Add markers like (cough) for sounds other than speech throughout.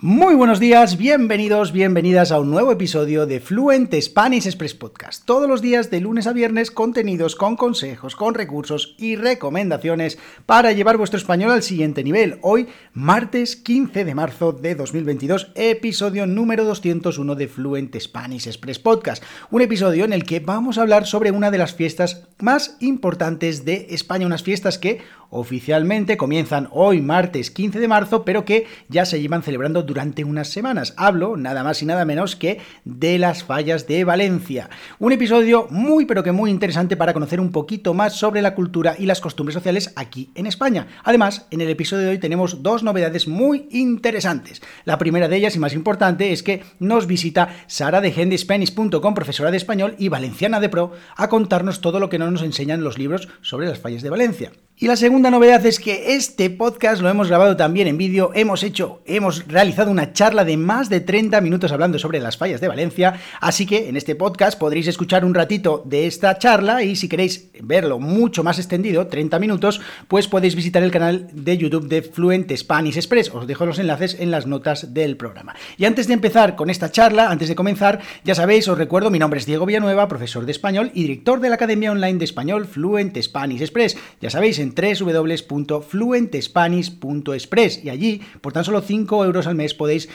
Muy buenos días, bienvenidos, bienvenidas a un nuevo episodio de Fluent Spanish Express Podcast. Todos los días de lunes a viernes contenidos con consejos, con recursos y recomendaciones para llevar vuestro español al siguiente nivel. Hoy, martes 15 de marzo de 2022, episodio número 201 de Fluent Spanish Express Podcast. Un episodio en el que vamos a hablar sobre una de las fiestas más importantes de España, unas fiestas que oficialmente comienzan hoy martes 15 de marzo, pero que ya se llevan celebrando durante unas semanas. Hablo nada más y nada menos que de las fallas de Valencia. Un episodio muy pero que muy interesante para conocer un poquito más sobre la cultura y las costumbres sociales aquí en España. Además, en el episodio de hoy tenemos dos novedades muy interesantes. La primera de ellas y más importante es que nos visita Sara de Gendespanish.com, profesora de español y valenciana de pro, a contarnos todo lo que no nos enseñan los libros sobre las fallas de Valencia. Y la segunda novedad es que este podcast lo hemos grabado también en vídeo, hemos hecho, hemos realizado una charla de más de 30 minutos hablando sobre las fallas de Valencia, así que en este podcast podréis escuchar un ratito de esta charla y si queréis verlo mucho más extendido, 30 minutos, pues podéis visitar el canal de YouTube de Fluent Spanish Express, os dejo los enlaces en las notas del programa. Y antes de empezar con esta charla, antes de comenzar, ya sabéis, os recuerdo, mi nombre es Diego Villanueva, profesor de español y director de la Academia Online de Español Fluent Spanish Express. Ya sabéis, en www.fluentespanish.express y allí, por tan solo 5 euros al mes, podéis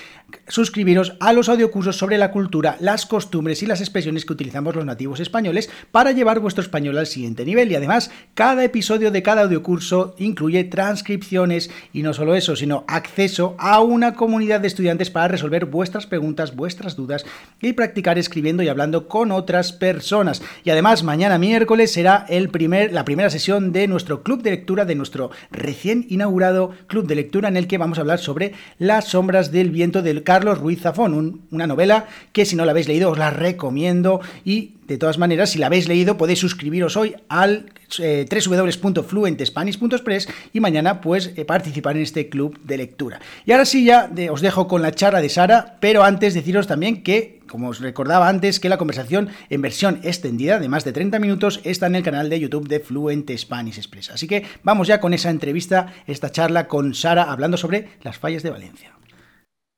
suscribiros a los audiocursos sobre la cultura, las costumbres y las expresiones que utilizamos los nativos españoles para llevar vuestro español al siguiente nivel. Y además, cada episodio de cada audiocurso incluye transcripciones y no solo eso, sino acceso a una comunidad de estudiantes para resolver vuestras preguntas, vuestras dudas y practicar escribiendo y hablando con otras personas. Y además, mañana miércoles será el primer, la primera sesión de nuestro club de lectura de nuestro recién inaugurado club de lectura en el que vamos a hablar sobre Las sombras del viento de Carlos Ruiz Zafón, una novela que si no la habéis leído os la recomiendo y de todas maneras si la habéis leído podéis suscribiros hoy al eh, www.fluentespanish.express y mañana pues eh, participar en este club de lectura. Y ahora sí ya os dejo con la charla de Sara, pero antes deciros también que como os recordaba antes, que la conversación en versión extendida de más de 30 minutos está en el canal de YouTube de Fluent Spanish Express. Así que vamos ya con esa entrevista, esta charla con Sara hablando sobre las fallas de Valencia.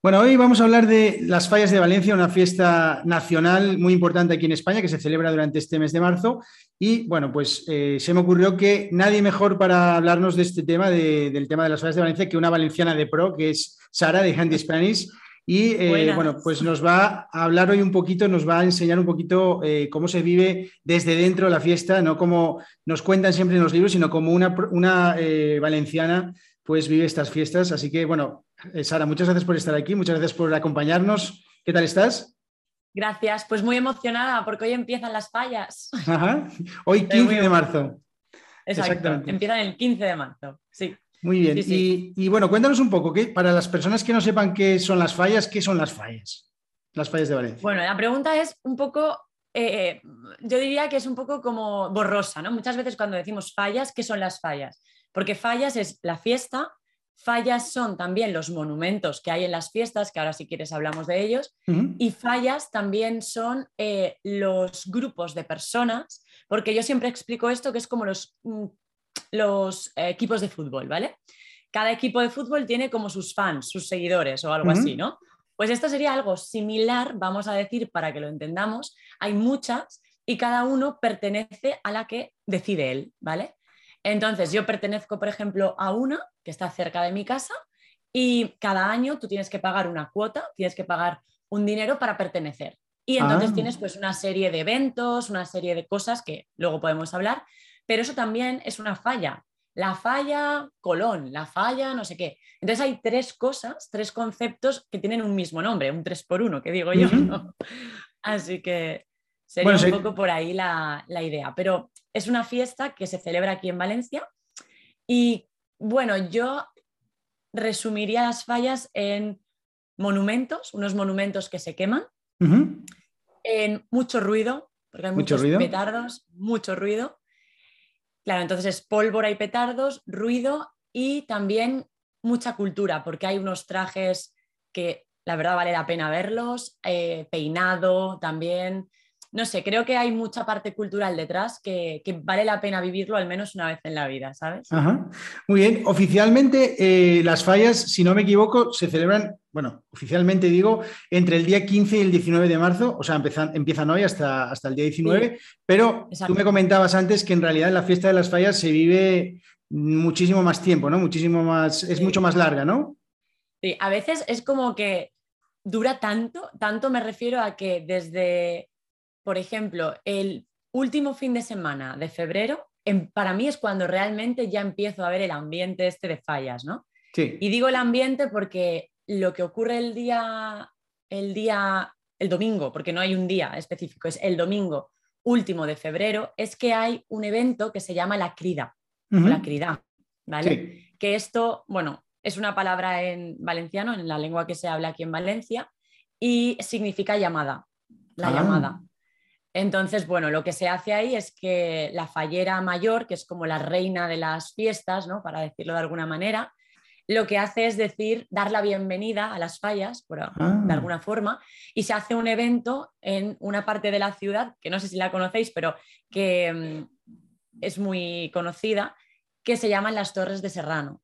Bueno, hoy vamos a hablar de las fallas de Valencia, una fiesta nacional muy importante aquí en España que se celebra durante este mes de marzo. Y bueno, pues eh, se me ocurrió que nadie mejor para hablarnos de este tema, del tema de las fallas de Valencia, que una valenciana de pro, que es Sara de Handy Spanish. Y eh, bueno, pues nos va a hablar hoy un poquito, nos va a enseñar un poquito eh, cómo se vive desde dentro la fiesta, no como nos cuentan siempre en los libros, sino como una, una valenciana pues vive estas fiestas. Así que bueno, Sara, muchas gracias por estar aquí, muchas gracias por acompañarnos. ¿Qué tal estás? Gracias, pues muy emocionada porque hoy empiezan las fallas. Hoy 15 de marzo. Exacto, empiezan el 15 de marzo, sí. Muy bien. Y, bueno, cuéntanos un poco, ¿qué, para las personas que no sepan qué son las fallas, ¿qué son las fallas? Las fallas de Valencia. Bueno, la pregunta es un poco, eh, yo diría que es un poco como borrosa, ¿no? Muchas veces cuando decimos fallas, ¿qué son las fallas? Porque fallas es la fiesta, fallas son también los monumentos que hay en las fiestas, que ahora si quieres hablamos de ellos, y fallas también son eh, los grupos de personas, porque yo siempre explico esto que es como los mm, los equipos de fútbol, ¿vale? Cada equipo de fútbol tiene como sus fans, sus seguidores o algo así, ¿no? Pues esto sería algo similar, vamos a decir, para que lo entendamos. Hay muchas y cada uno pertenece a la que decide él, ¿vale? Entonces, yo pertenezco, por ejemplo, a una que está cerca de mi casa y cada año tú tienes que pagar una cuota, tienes que pagar un dinero para pertenecer. Y entonces ah. tienes pues una serie de eventos, una serie de cosas que luego podemos hablar, pero eso también es una falla. La falla Colón, la falla no sé qué. Entonces hay tres cosas, tres conceptos que tienen un mismo nombre, un tres por uno, que digo yo. Así que sería un poco por ahí la, la idea. Pero es una fiesta que se celebra aquí en Valencia. Y bueno, yo resumiría las fallas en monumentos, unos monumentos que se queman, en mucho ruido, porque hay muchos petardos, mucho ruido, Claro, entonces es pólvora y petardos, ruido y también mucha cultura, porque hay unos trajes que la verdad vale la pena verlos, eh, peinado también, no sé, creo que hay mucha parte cultural detrás que, vale la pena vivirlo al menos una vez en la vida, ¿sabes? Muy bien, oficialmente eh, las fallas, si no me equivoco, se celebran, bueno, oficialmente digo, entre el día 15 y el 19 de marzo, o sea, empiezan, empiezan hoy hasta, hasta el día 19, pero tú me comentabas antes que en realidad la fiesta de las fallas se vive muchísimo más tiempo, ¿no? Muchísimo más, es mucho más larga, ¿no? Sí, a veces es como que dura tanto, tanto me refiero a que desde por ejemplo, el último fin de semana de febrero, para mí es cuando realmente ya empiezo a ver el ambiente este de fallas, ¿no? Sí. Y digo el ambiente porque lo que ocurre el día, el día, el domingo, porque no hay un día específico, es el domingo último de febrero, es que hay un evento que se llama la crida, la crida, ¿vale? Que esto, bueno, es una palabra en valenciano, en la lengua que se habla aquí en Valencia, y significa llamada, la ah. llamada. Entonces, bueno, lo que se hace ahí es que la fallera mayor, que es como la reina de las fiestas, ¿no? Para decirlo de alguna manera, lo que hace es decir, dar la bienvenida a las fallas, por, de ah. alguna forma, y se hace un evento en una parte de la ciudad, que no sé si la conocéis, pero que mm, es muy conocida, que se llaman las Torres de Serrano,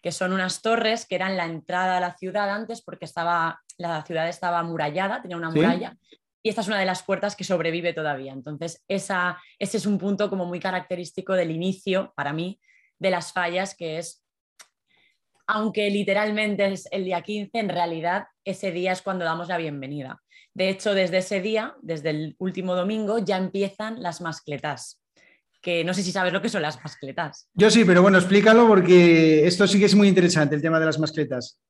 que son unas torres que eran la entrada a la ciudad antes porque estaba, la ciudad estaba amurallada, tenía una muralla, y esta es una de las puertas que sobrevive todavía. Entonces, esa, ese es un punto como muy característico del inicio, para mí, de las fallas, que es, aunque literalmente es el día 15, en realidad ese día es cuando damos la bienvenida. De hecho, desde ese día, desde el último domingo, ya empiezan las mascletas, que no sé si sabes lo que son las mascletas. Yo sí, pero bueno, explícalo porque esto sí que es muy interesante, el tema de las mascletas.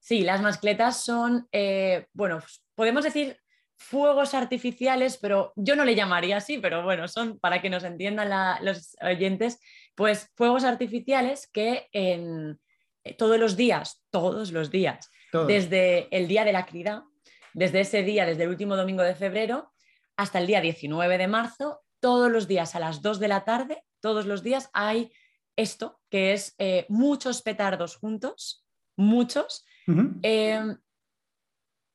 Sí, las mascletas son, eh, bueno, podemos decir fuegos artificiales, pero yo no le llamaría así, pero bueno, son para que nos entiendan los oyentes, pues fuegos artificiales que en, eh, todos los días, todos los días, desde el día de la crida, desde ese día, desde el último domingo de febrero hasta el día 19 de marzo, todos los días a las 2 de la tarde, todos los días hay esto, que es eh, muchos petardos juntos, muchos,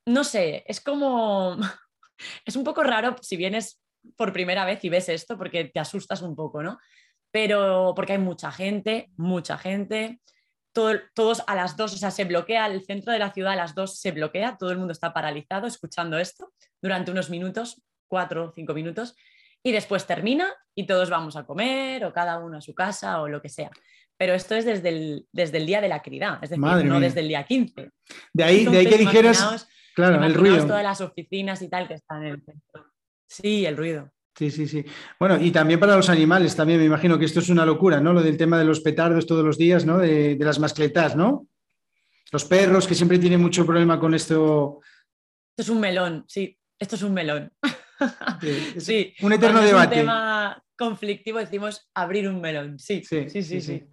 no sé, es como, (laughs) es un poco raro si vienes por primera vez y ves esto porque te asustas un poco, ¿no? Pero porque hay mucha gente, mucha gente, todos a las dos, o sea, se bloquea el centro de la ciudad a las dos, se bloquea, todo el mundo está paralizado escuchando esto durante unos minutos, cuatro o cinco minutos, y después termina y todos vamos a comer o cada uno a su casa o lo que sea. Pero esto es desde el, desde el día de la actividad, es decir, no desde el día 15. De ahí, de ahí que dijeras Claro, el ruido. todas las oficinas y tal que están en el centro. Sí, el ruido. Sí, sí, sí. Bueno, y también para los animales, también me imagino que esto es una locura, ¿no? Lo del tema de los petardos todos los días, ¿no? De, las mascletas, ¿no? Los perros que siempre tienen mucho problema con esto. Esto es un melón, sí, esto es un melón. Sí, (laughs) un eterno debate. Es un tema conflictivo, decimos abrir un melón, sí, sí, sí, sí.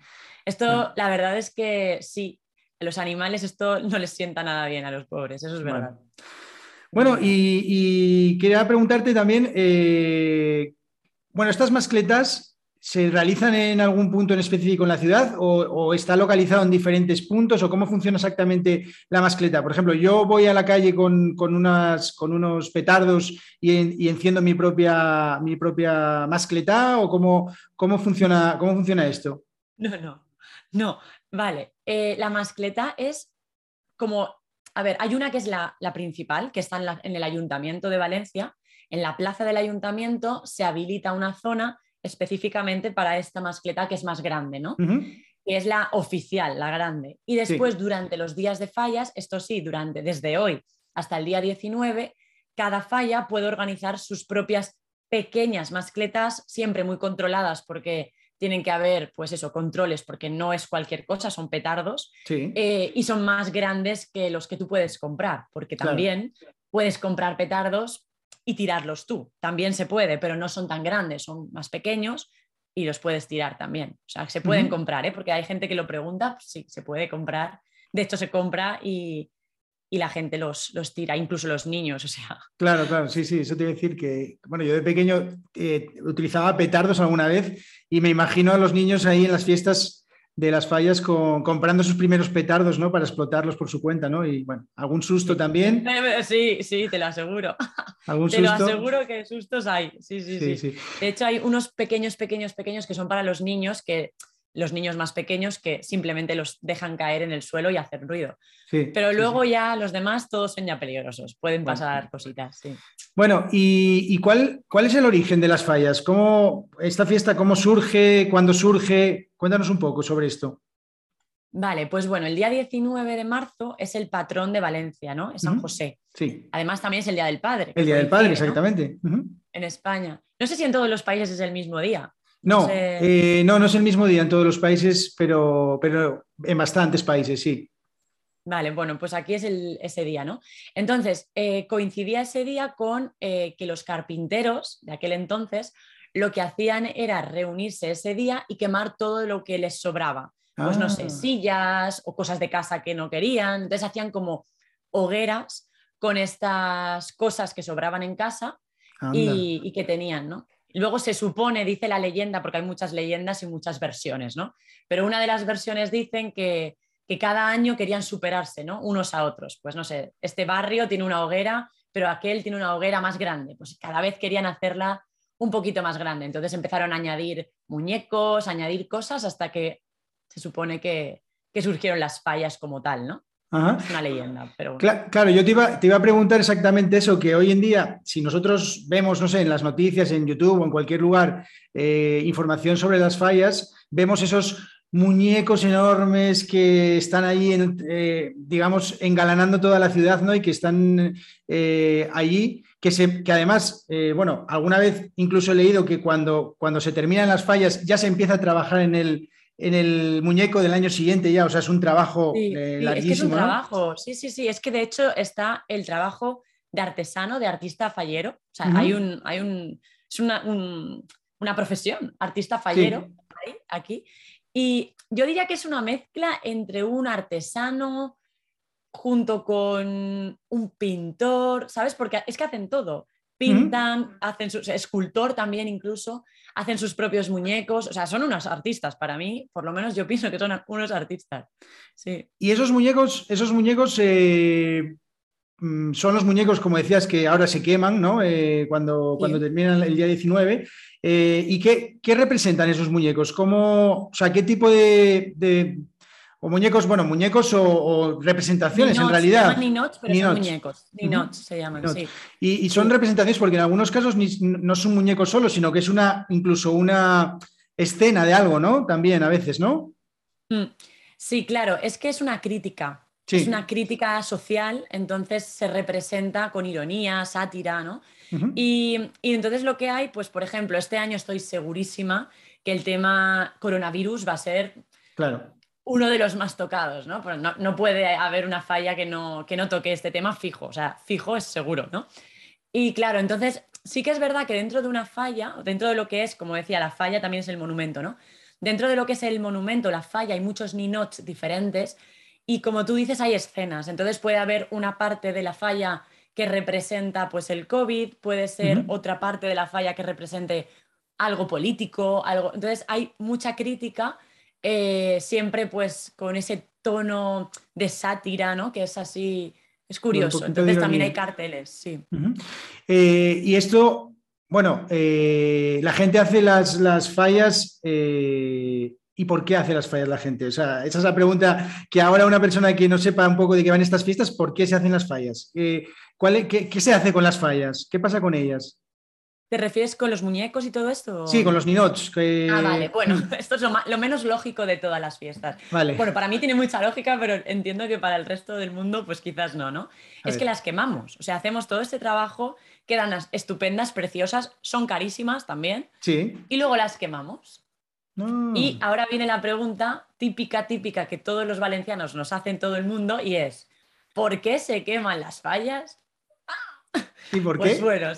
Esto, la verdad es que sí, los animales esto no les sienta nada bien a los pobres, eso es verdad. Bueno, y, quería preguntarte también, eh, bueno, ¿estas mascletas se realizan en algún punto en específico en la ciudad o, está localizado en diferentes puntos o cómo funciona exactamente la mascleta? Por ejemplo, yo voy a la calle con, unas, con unos petardos y, enciendo mi propia, mi propia mascleta o cómo, cómo, funciona, cómo funciona esto? No, no, no. Vale, eh, la mascleta es como, a ver, hay una que es la, principal, que está en, el Ayuntamiento de Valencia. En la plaza del Ayuntamiento se habilita una zona específicamente para esta mascleta que es más grande, ¿no? Que es la oficial, la grande. Y después, durante los días de fallas, esto sí, durante, desde hoy hasta el día 19, cada falla puede organizar sus propias pequeñas mascletas, siempre muy controladas porque tienen que haber, pues eso, controles, porque no es cualquier cosa, son petardos, eh, y son más grandes que los que tú puedes comprar, porque también puedes comprar petardos y tirarlos tú. También se puede, pero no son tan grandes, son más pequeños y los puedes tirar también. O sea, se pueden comprar, ¿eh? porque hay gente que lo pregunta, pues sí, se puede comprar. De hecho, se compra y, y la gente los, los, tira, incluso los niños, o sea. Claro, claro, sí, sí, eso te iba a decir que, bueno, yo de pequeño eh, utilizaba petardos alguna vez y me imagino a los niños ahí en las fiestas de las fallas con, comprando sus primeros petardos, ¿no? Para explotarlos por su cuenta, ¿no? Y bueno, algún susto también. (laughs) Sí, sí, te lo aseguro. ¿Algún te lo aseguro que sustos hay. Sí sí, sí, sí, De hecho, hay unos pequeños, pequeños, pequeños que son para los niños que los niños más pequeños que simplemente los dejan caer en el suelo y hacer ruido. Pero luego ya los demás todos son ya peligrosos, pueden pasar cositas. Bueno, ¿y, cuál, cuál, es el origen de las fallas? ¿Cómo, ¿Esta fiesta cómo surge? ¿Cuándo surge? Cuéntanos un poco sobre esto. Vale, pues bueno, el día 19 de marzo es el patrón de Valencia, ¿no? Es San José. Sí. Además también es el Día del Padre. El Día del Padre, exactamente. En España. No sé si en todos los países es el mismo día. No, eh, no, no es el mismo día en todos los países, pero, pero en bastantes países, sí. Vale, bueno, pues aquí es ese día, ¿no? Entonces, eh, coincidía ese día con eh, que los carpinteros de aquel entonces lo que hacían era reunirse ese día y quemar todo lo que les sobraba. Pues no sé, ah. sillas o cosas de casa que no querían. Entonces hacían como hogueras con estas cosas que sobraban en casa y, y, que tenían, ¿no? Luego se supone, dice la leyenda, porque hay muchas leyendas y muchas versiones, ¿no? Pero una de las versiones dicen que, cada año querían superarse, ¿no? Unos a otros. Pues no sé, este barrio tiene una hoguera, pero aquel tiene una hoguera más grande. Pues cada vez querían hacerla un poquito más grande. Entonces empezaron a añadir muñecos, añadir cosas, hasta que se supone que, que surgieron las fallas como tal, ¿no? Es una leyenda, pero claro, yo te iba, te iba, a preguntar exactamente eso, que hoy en día, si nosotros vemos, no sé, en las noticias, en YouTube o en cualquier lugar, eh, información sobre las fallas, vemos esos muñecos enormes que están ahí, eh, digamos, engalanando toda la ciudad, ¿no? Y que están eh, allí, que, se, que además, bueno, alguna vez incluso he leído que cuando, cuando se terminan las fallas ya se empieza a trabajar en el, en el muñeco del año siguiente ya, o sea, es un trabajo larguísimo. Es que es un trabajo, sí, sí, sí, es que de hecho está el trabajo de artesano, de artista fallero, o sea, hay un, hay un, es una, una profesión, artista fallero, aquí, y yo diría que es una mezcla entre un artesano junto con un pintor, ¿sabes? Porque es que hacen todo pintan, hacen su escultor también incluso, hacen sus propios muñecos, o sea, son unos artistas para mí, por lo menos yo pienso que son unos artistas. Sí. Y esos muñecos, esos muñecos eh, mm, son los muñecos, como decías, que ahora se queman, ¿no? Eh, cuando, cuando terminan el día 19. Eh, ¿Y qué, representan esos muñecos? ¿Cómo, o sea, qué tipo de o muñecos, bueno, muñecos o, representaciones en realidad. Se llaman pero son muñecos. Ninots se llaman, sí. Y, son representaciones porque en algunos casos no son muñecos solos, sino que es una, incluso una escena de algo, ¿no? También a veces, ¿no? Mm. Sí, claro, es que es una crítica. Es una crítica social, entonces se representa con ironía, sátira, ¿no? y, y entonces lo que hay, pues por ejemplo, este año estoy segurísima que el tema coronavirus va a ser Claro uno de los más tocados, ¿no? no, no, puede haber una falla que no, que no toque este tema fijo, o sea, fijo es seguro, ¿no? Y claro, entonces sí que es verdad que dentro de una falla, dentro de lo que es, como decía, la falla también es el monumento, ¿no? Dentro de lo que es el monumento, la falla, hay muchos ninots diferentes y como tú dices, hay escenas, entonces puede haber una parte de la falla que representa pues el COVID, puede ser otra parte de la falla que represente algo político, algo... Entonces hay mucha crítica eh, siempre pues con ese tono de sátira, ¿no? Que es así, es curioso. Entonces también hay carteles, sí. Eh, y esto, bueno, eh, la gente hace las, las fallas. ¿Y por qué hace las fallas la gente? O sea, esa es la pregunta que ahora una persona que no sepa un poco de qué van estas fiestas, ¿por qué se hacen las fallas? ¿cuál, qué, ¿Qué se hace con las fallas? ¿Qué pasa con ellas? ¿Te refieres con los muñecos y todo esto? Sí, con los ninots. Ah, vale. Bueno, (laughs) esto es lo, menos lógico de todas las fiestas. Vale. Bueno, para mí tiene mucha lógica, pero entiendo que para el resto del mundo, pues quizás no, ¿no? es que las quemamos. O sea, hacemos todo este trabajo, quedan estupendas, preciosas, son carísimas también. Sí. Y luego las quemamos. Y ahora viene la pregunta típica, típica que todos los valencianos nos hacen todo el mundo y es: ¿por qué se queman las fallas? ¿Y por pues qué? Bueno,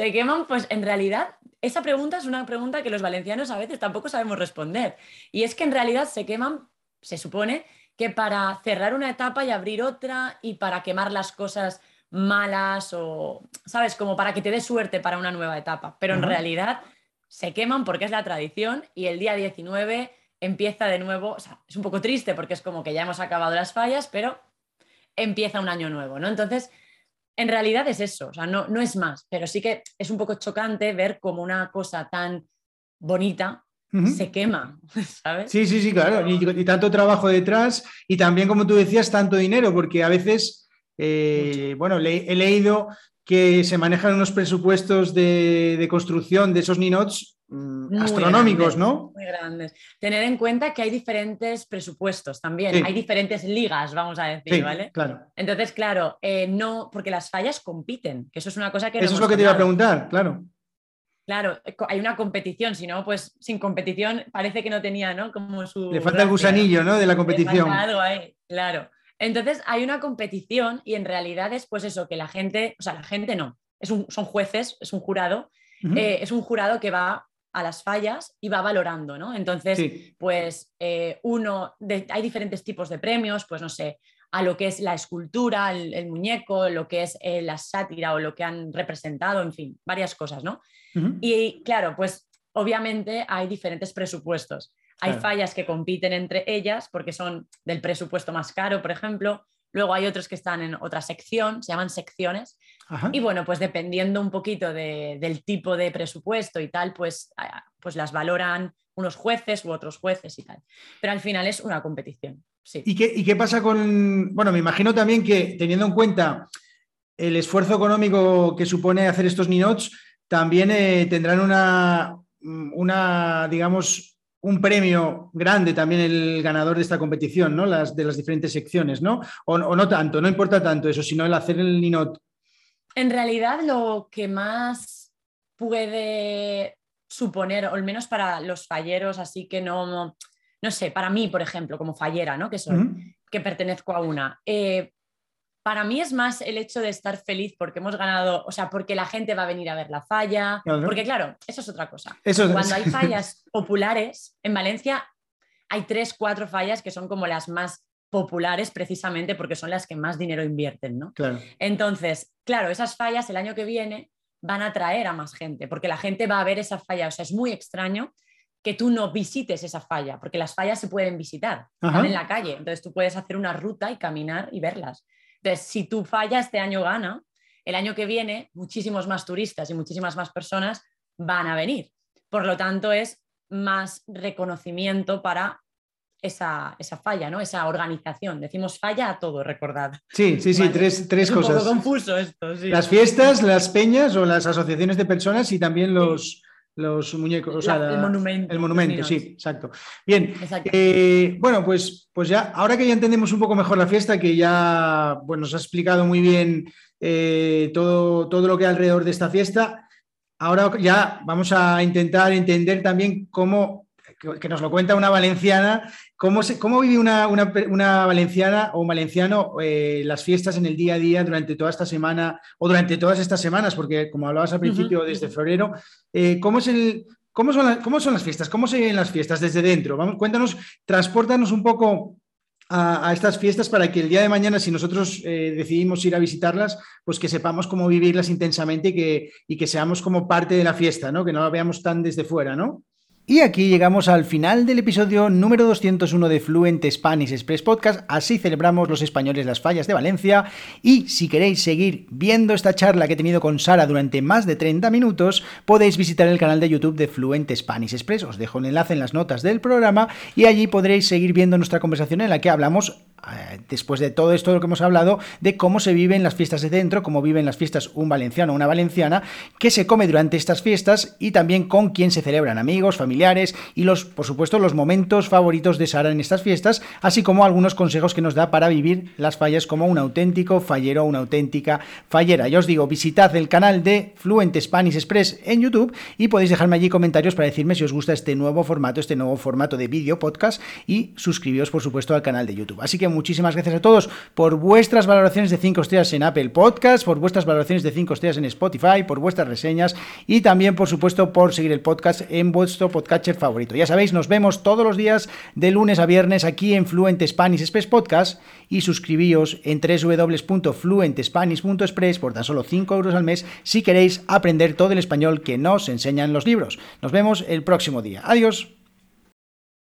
se queman, pues en realidad esa pregunta es una pregunta que los valencianos a veces tampoco sabemos responder. Y es que en realidad se queman, se supone, que para cerrar una etapa y abrir otra y para quemar las cosas malas o, ¿sabes? Como para que te dé suerte para una nueva etapa. Pero en realidad se queman porque es la tradición y el día 19 empieza de nuevo, o sea, es un poco triste porque es como que ya hemos acabado las fallas, pero empieza un año nuevo, ¿no? Entonces, en realidad es eso, o sea, no, no es más, pero sí que es un poco chocante ver como una cosa tan bonita se quema, (laughs) ¿sabes? Sí, sí, sí, claro, y, tanto trabajo detrás y también, como tú decías, tanto dinero, porque a veces, eh, bueno, he leído que se manejan unos presupuestos de, construcción de esos ninots mm, astronómicos, ¿no? Muy grandes. Tener en cuenta que hay diferentes presupuestos también, hay diferentes ligas, vamos a decir, ¿vale? Claro. Entonces, claro, eh, no, porque las fallas compiten, que eso es una cosa que... Eso es lo que te iba a preguntar, claro. Claro, eh, hay una competición, si no, pues sin competición parece que no tenía, ¿no? Como su... Le falta el gusanillo, ¿no? De la competición. algo ahí, claro. Entonces hay una competición y en realidad es pues eso, que la gente, o sea, la gente no, es un, son jueces, es un jurado, eh, es un jurado que va a las fallas y va valorando, ¿no? Entonces, pues eh, uno, hay diferentes tipos de premios, pues no sé, a lo que es la escultura, el, muñeco, lo que es eh, la sátira o lo que han representado, en fin, varias cosas, ¿no? Y claro, pues obviamente hay diferentes presupuestos. Hay fallas que compiten entre ellas porque son del presupuesto más caro, por ejemplo. Luego hay otros que están en otra sección, se llaman secciones. Y bueno, pues dependiendo un poquito del tipo de presupuesto y tal, pues, pues las valoran unos jueces u otros jueces y tal. Pero al final es una competición. Sí. ¿Y, qué, ¿Y qué pasa con.? Bueno, me imagino también que teniendo en cuenta el esfuerzo económico que supone hacer estos ninots, también eh, tendrán una, una, digamos, un premio grande también el ganador de esta competición, ¿no? Las, de las diferentes secciones, ¿no? O, no tanto, no importa tanto eso, sino el hacer el Ninot. En realidad, lo que más puede suponer, o al menos para los falleros, así que no, no sé, para mí, por ejemplo, como fallera, ¿no? Que soy, que pertenezco a una. Eh, para mí es más el hecho de estar feliz porque hemos ganado, o sea, porque la gente va a venir a ver la falla, porque claro, eso es otra cosa. Cuando hay (laughs) fallas populares, en Valencia hay tres, cuatro fallas que son como las más populares precisamente porque son las que más dinero invierten, ¿no? Entonces, claro, esas fallas el año que viene van a atraer a más gente, porque la gente va a ver esa falla, o sea, es muy extraño que tú no visites esa falla, porque las fallas se pueden visitar, están en la calle, entonces tú puedes hacer una ruta y caminar y verlas. Entonces, si tu falla este año gana, el año que viene muchísimos más turistas y muchísimas más personas van a venir. Por lo tanto, es más reconocimiento para esa, falla, ¿no? Esa organización. Decimos falla a todo, recordad. Sí, sí, sí, tres, tres cosas. Un poco confuso esto. Las fiestas, las peñas o las asociaciones de personas y también los, los muñecos, o sea, el monumento. El monumento, sí, exacto. Bien, eh, bueno, pues, pues ya, ahora que ya entendemos un poco mejor la fiesta, que ya bueno, nos ha explicado muy bien eh, todo, todo lo que hay alrededor de esta fiesta, ahora ya vamos a intentar entender también cómo, que nos lo cuenta una valenciana, cómo, se, cómo vive una, valenciana o un valenciano eh, las fiestas en el día a día durante toda esta semana o durante todas estas semanas, porque como hablabas al principio, desde febrero, eh, ¿cómo, es el, cómo, son ¿cómo son las fiestas? ¿Cómo se viven las fiestas desde dentro? Vamos, cuéntanos, transportanos un poco a, estas fiestas para que el día de mañana, si nosotros eh, decidimos ir a visitarlas, pues que sepamos cómo vivirlas intensamente y que, y que seamos como parte de la fiesta, ¿no? Que no la veamos tan desde fuera, ¿no? Y aquí llegamos al final del episodio número 201 de Fluent Spanish Express Podcast. Así celebramos los españoles las fallas de Valencia. Y si queréis seguir viendo esta charla que he tenido con Sara durante más de 30 minutos, podéis visitar el canal de YouTube de Fluent Spanish Express. Os dejo el enlace en las notas del programa y allí podréis seguir viendo nuestra conversación en la que hablamos después de todo esto de lo que hemos hablado, de cómo se viven las fiestas de dentro, cómo viven las fiestas un valenciano o una valenciana, qué se come durante estas fiestas y también con quién se celebran, amigos, familiares y los, por supuesto, los momentos favoritos de Sara en estas fiestas, así como algunos consejos que nos da para vivir las fallas como un auténtico fallero o una auténtica fallera. Ya os digo, visitad el canal de Fluent Spanish Express en YouTube y podéis dejarme allí comentarios para decirme si os gusta este nuevo formato, este nuevo formato de vídeo podcast y suscribiros, por supuesto, al canal de YouTube. Así que muchísimas gracias a todos por vuestras valoraciones de 5 estrellas en Apple Podcast, por vuestras valoraciones de 5 estrellas en Spotify, por vuestras reseñas y también, por supuesto, por seguir el podcast en vuestro podcatcher favorito. Ya sabéis, nos vemos todos los días de lunes a viernes aquí en Fluent Spanish Express Podcast y suscribíos en www.fluentespanish.express por tan solo 5 euros al mes si queréis aprender todo el español que nos enseñan los libros. Nos vemos el próximo día. Adiós.